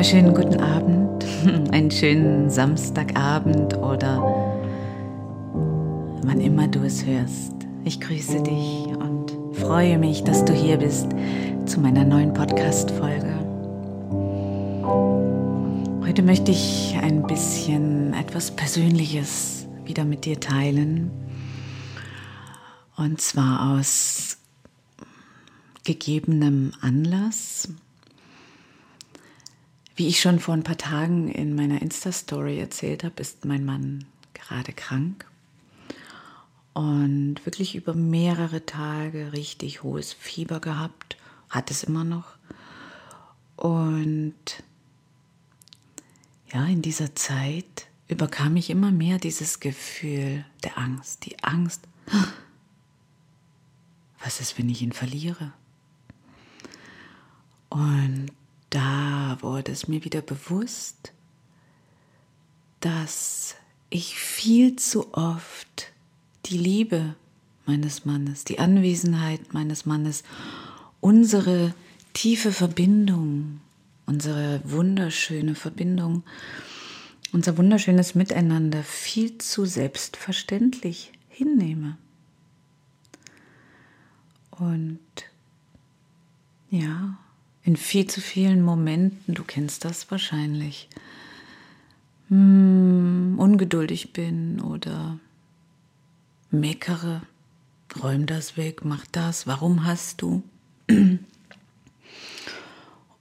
wunderschönen guten Abend, einen schönen Samstagabend oder wann immer du es hörst. Ich grüße dich und freue mich, dass du hier bist zu meiner neuen Podcast-Folge. Heute möchte ich ein bisschen etwas Persönliches wieder mit dir teilen. Und zwar aus gegebenem Anlass. Wie ich schon vor ein paar Tagen in meiner Insta-Story erzählt habe, ist mein Mann gerade krank und wirklich über mehrere Tage richtig hohes Fieber gehabt, hat es immer noch. Und ja, in dieser Zeit überkam ich immer mehr dieses Gefühl der Angst, die Angst, was ist, wenn ich ihn verliere? Und da wurde es mir wieder bewusst, dass ich viel zu oft die Liebe meines Mannes, die Anwesenheit meines Mannes, unsere tiefe Verbindung, unsere wunderschöne Verbindung, unser wunderschönes Miteinander viel zu selbstverständlich hinnehme. Und ja, in viel zu vielen Momenten, du kennst das wahrscheinlich, hm, ungeduldig bin oder meckere, räum das weg, mach das, warum hast du?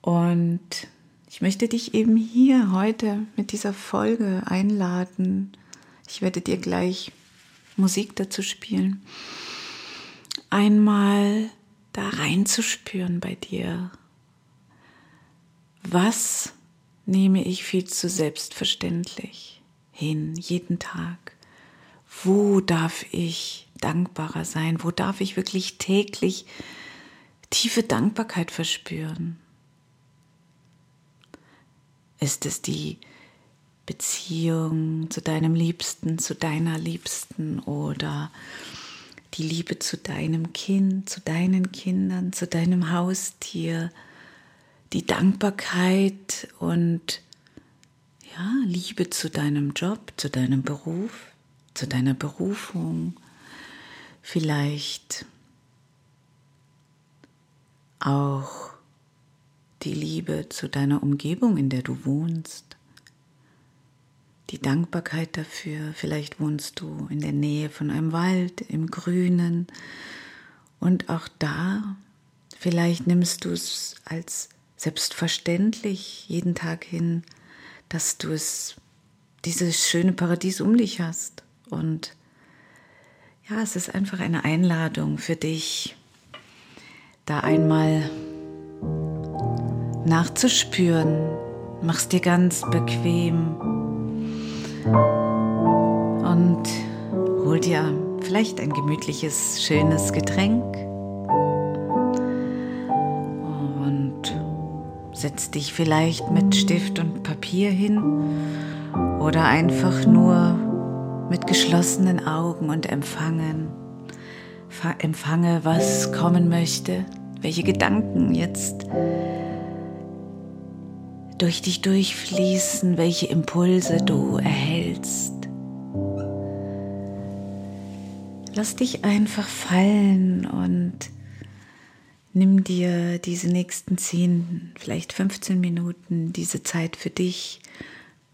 Und ich möchte dich eben hier heute mit dieser Folge einladen. Ich werde dir gleich Musik dazu spielen. Einmal da reinzuspüren bei dir, was nehme ich viel zu selbstverständlich hin, jeden Tag? Wo darf ich dankbarer sein? Wo darf ich wirklich täglich tiefe Dankbarkeit verspüren? Ist es die Beziehung zu deinem Liebsten, zu deiner Liebsten oder die Liebe zu deinem Kind, zu deinen Kindern, zu deinem Haustier, die Dankbarkeit und ja, Liebe zu deinem Job, zu deinem Beruf, zu deiner Berufung, vielleicht auch die Liebe zu deiner Umgebung, in der du wohnst, die Dankbarkeit dafür, vielleicht wohnst du in der Nähe von einem Wald, im Grünen. Und auch da, vielleicht nimmst du es als selbstverständlich jeden Tag hin, dass du es, dieses schöne Paradies um dich hast. Und ja, es ist einfach eine Einladung für dich, da einmal nachzuspüren. Mach's dir ganz bequem und hol dir vielleicht ein gemütliches, schönes Getränk Setz dich vielleicht mit Stift und Papier hin oder einfach nur mit geschlossenen Augen und empfangen. Empfange, was kommen möchte, welche Gedanken jetzt durch dich durchfließen, welche Impulse du erhältst. Lass dich einfach fallen und Nimm dir diese nächsten 10, vielleicht 15 Minuten, diese Zeit für dich.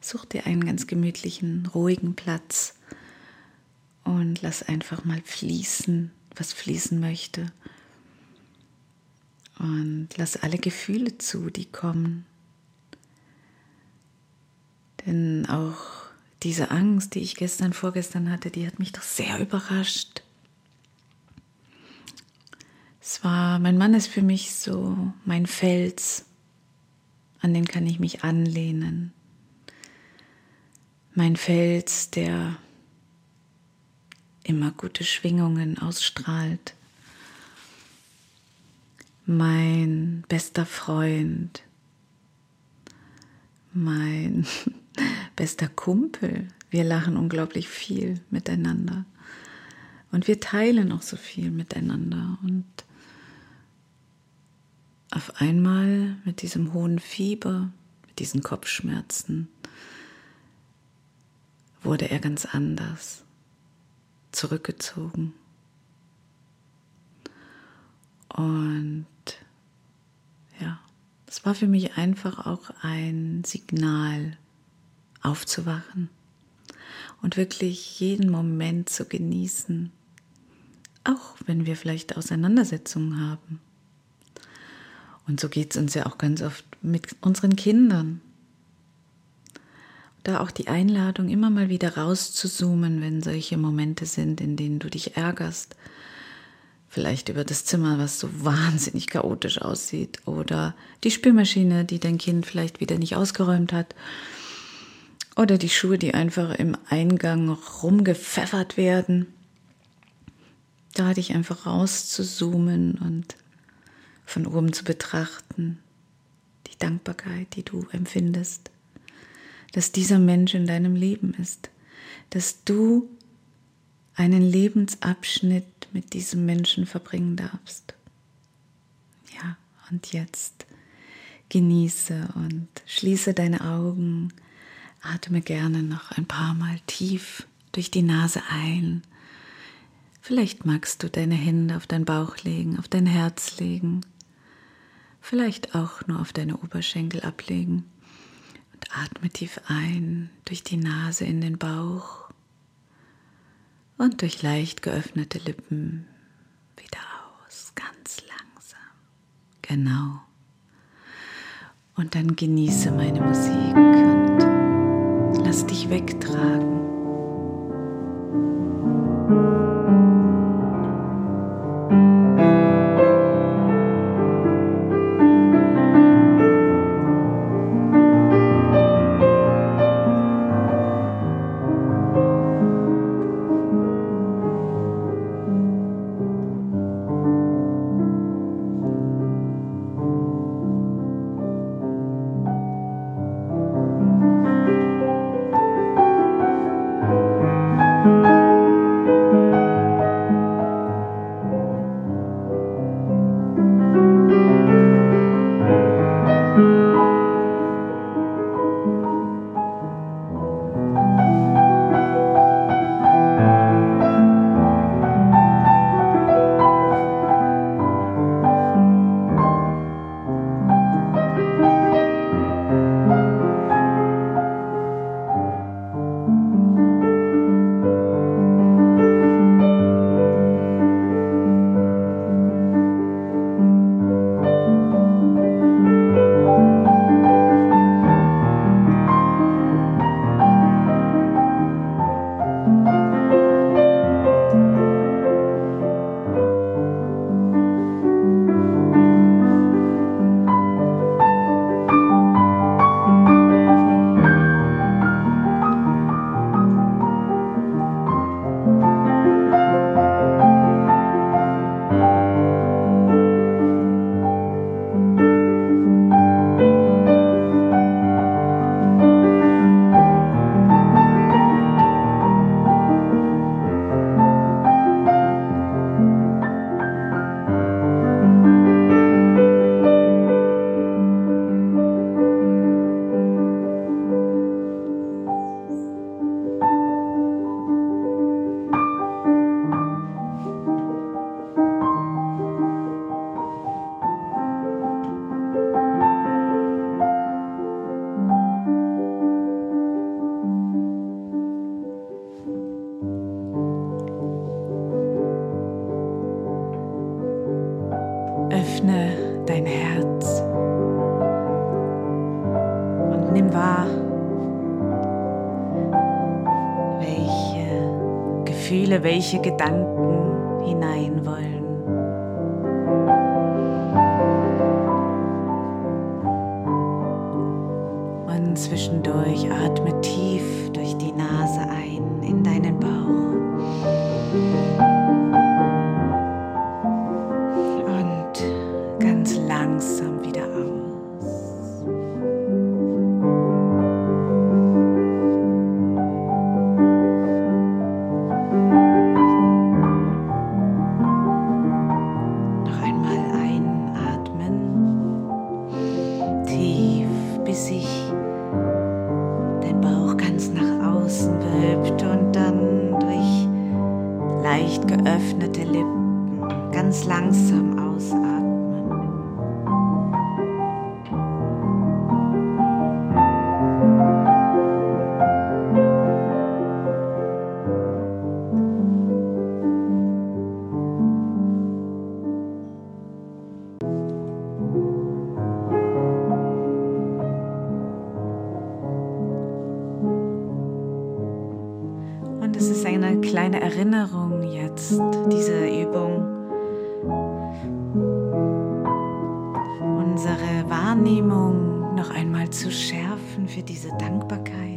Such dir einen ganz gemütlichen, ruhigen Platz und lass einfach mal fließen, was fließen möchte. Und lass alle Gefühle zu, die kommen. Denn auch diese Angst, die ich gestern, vorgestern hatte, die hat mich doch sehr überrascht. Es war, mein Mann ist für mich so mein Fels, an den kann ich mich anlehnen. Mein Fels, der immer gute Schwingungen ausstrahlt. Mein bester Freund, mein bester Kumpel. Wir lachen unglaublich viel miteinander. Und wir teilen auch so viel miteinander. Und auf einmal mit diesem hohen Fieber, diesen Kopfschmerzen, wurde er ganz anders, zurückgezogen. Und ja, es war für mich einfach auch ein Signal, aufzuwachen und wirklich jeden Moment zu genießen, auch wenn wir vielleicht Auseinandersetzungen haben. Und so geht es uns ja auch ganz oft mit unseren Kindern. Da auch die Einladung, immer mal wieder rauszuzoomen, wenn solche Momente sind, in denen du dich ärgerst. Vielleicht über das Zimmer, was so wahnsinnig chaotisch aussieht. Oder die Spülmaschine, die dein Kind vielleicht wieder nicht ausgeräumt hat. Oder die Schuhe, die einfach im Eingang rumgepfeffert werden. Da dich einfach rauszuzoomen und von oben zu betrachten, die Dankbarkeit, die du empfindest, dass dieser Mensch in deinem Leben ist, dass du einen Lebensabschnitt mit diesem Menschen verbringen darfst. Ja, und jetzt genieße und schließe deine Augen, atme gerne noch ein paar Mal tief durch die Nase ein. Vielleicht magst du deine Hände auf deinen Bauch legen, auf dein Herz legen vielleicht auch nur auf deine Oberschenkel ablegen und atme tief ein durch die Nase in den Bauch und durch leicht geöffnete Lippen wieder aus, ganz langsam. Genau. Und dann genieße meine Musik und lass dich wegtragen. Gefühle, welche Gedanken hinein wollen. Und zwischendurch atme tief durch die Nase ein ganz langsam Erinnerung jetzt, diese Übung. Unsere Wahrnehmung noch einmal zu schärfen für diese Dankbarkeit.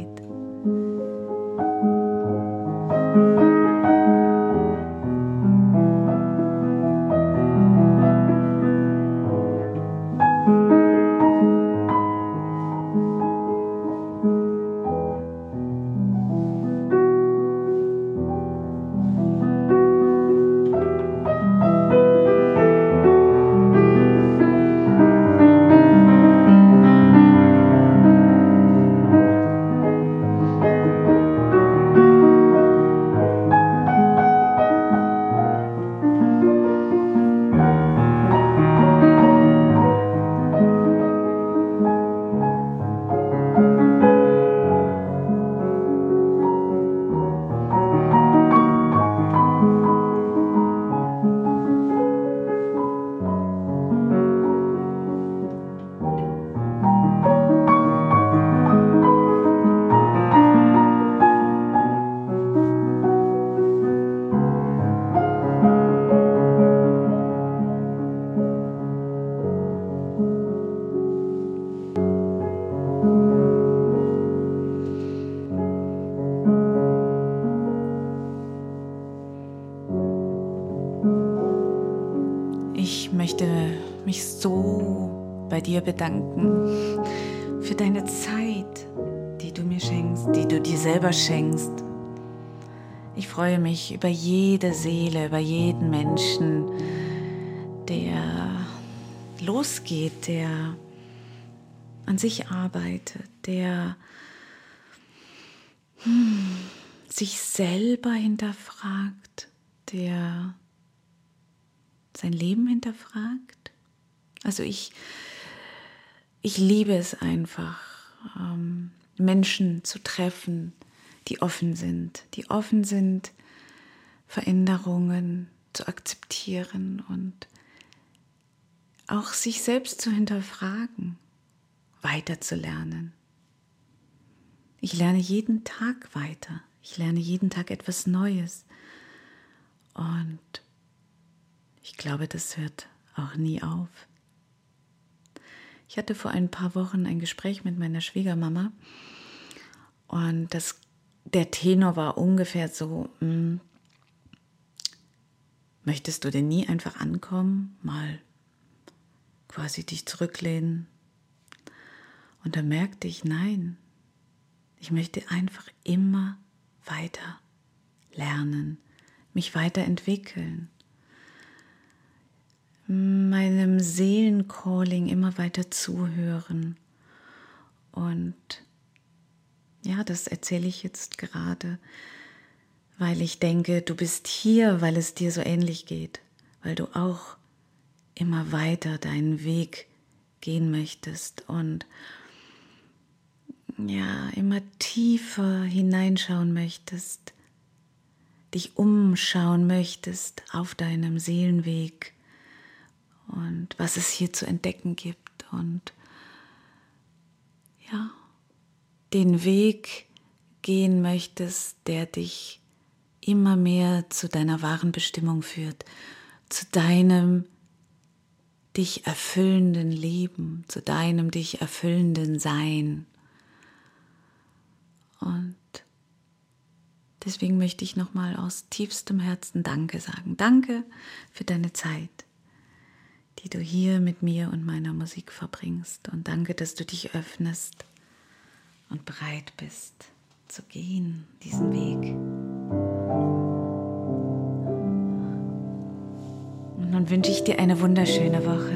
Dir bedanken für deine Zeit, die du mir schenkst, die du dir selber schenkst. Ich freue mich über jede Seele, über jeden Menschen, der losgeht, der an sich arbeitet, der hm, sich selber hinterfragt, der sein Leben hinterfragt. Also ich ich liebe es einfach, ähm, Menschen zu treffen, die offen sind, die offen sind, Veränderungen zu akzeptieren und auch sich selbst zu hinterfragen, weiterzulernen. Ich lerne jeden Tag weiter. Ich lerne jeden Tag etwas Neues. Und ich glaube, das hört auch nie auf. Ich hatte vor ein paar Wochen ein Gespräch mit meiner Schwiegermama und das, der Tenor war ungefähr so, hm, möchtest du denn nie einfach ankommen, mal quasi dich zurücklehnen? Und da merkte ich, nein, ich möchte einfach immer weiter lernen, mich weiterentwickeln meinem Seelencalling immer weiter zuhören. Und ja, das erzähle ich jetzt gerade, weil ich denke, du bist hier, weil es dir so ähnlich geht, weil du auch immer weiter deinen Weg gehen möchtest und ja, immer tiefer hineinschauen möchtest, dich umschauen möchtest auf deinem Seelenweg und was es hier zu entdecken gibt und ja, den Weg gehen möchtest, der dich immer mehr zu deiner wahren Bestimmung führt, zu deinem dich erfüllenden Leben, zu deinem dich erfüllenden Sein. Und deswegen möchte ich nochmal aus tiefstem Herzen Danke sagen. Danke für deine Zeit die du hier mit mir und meiner Musik verbringst. Und danke, dass du dich öffnest und bereit bist zu gehen, diesen Weg. Und nun wünsche ich dir eine wunderschöne Woche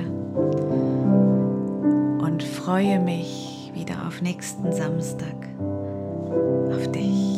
und freue mich wieder auf nächsten Samstag auf dich.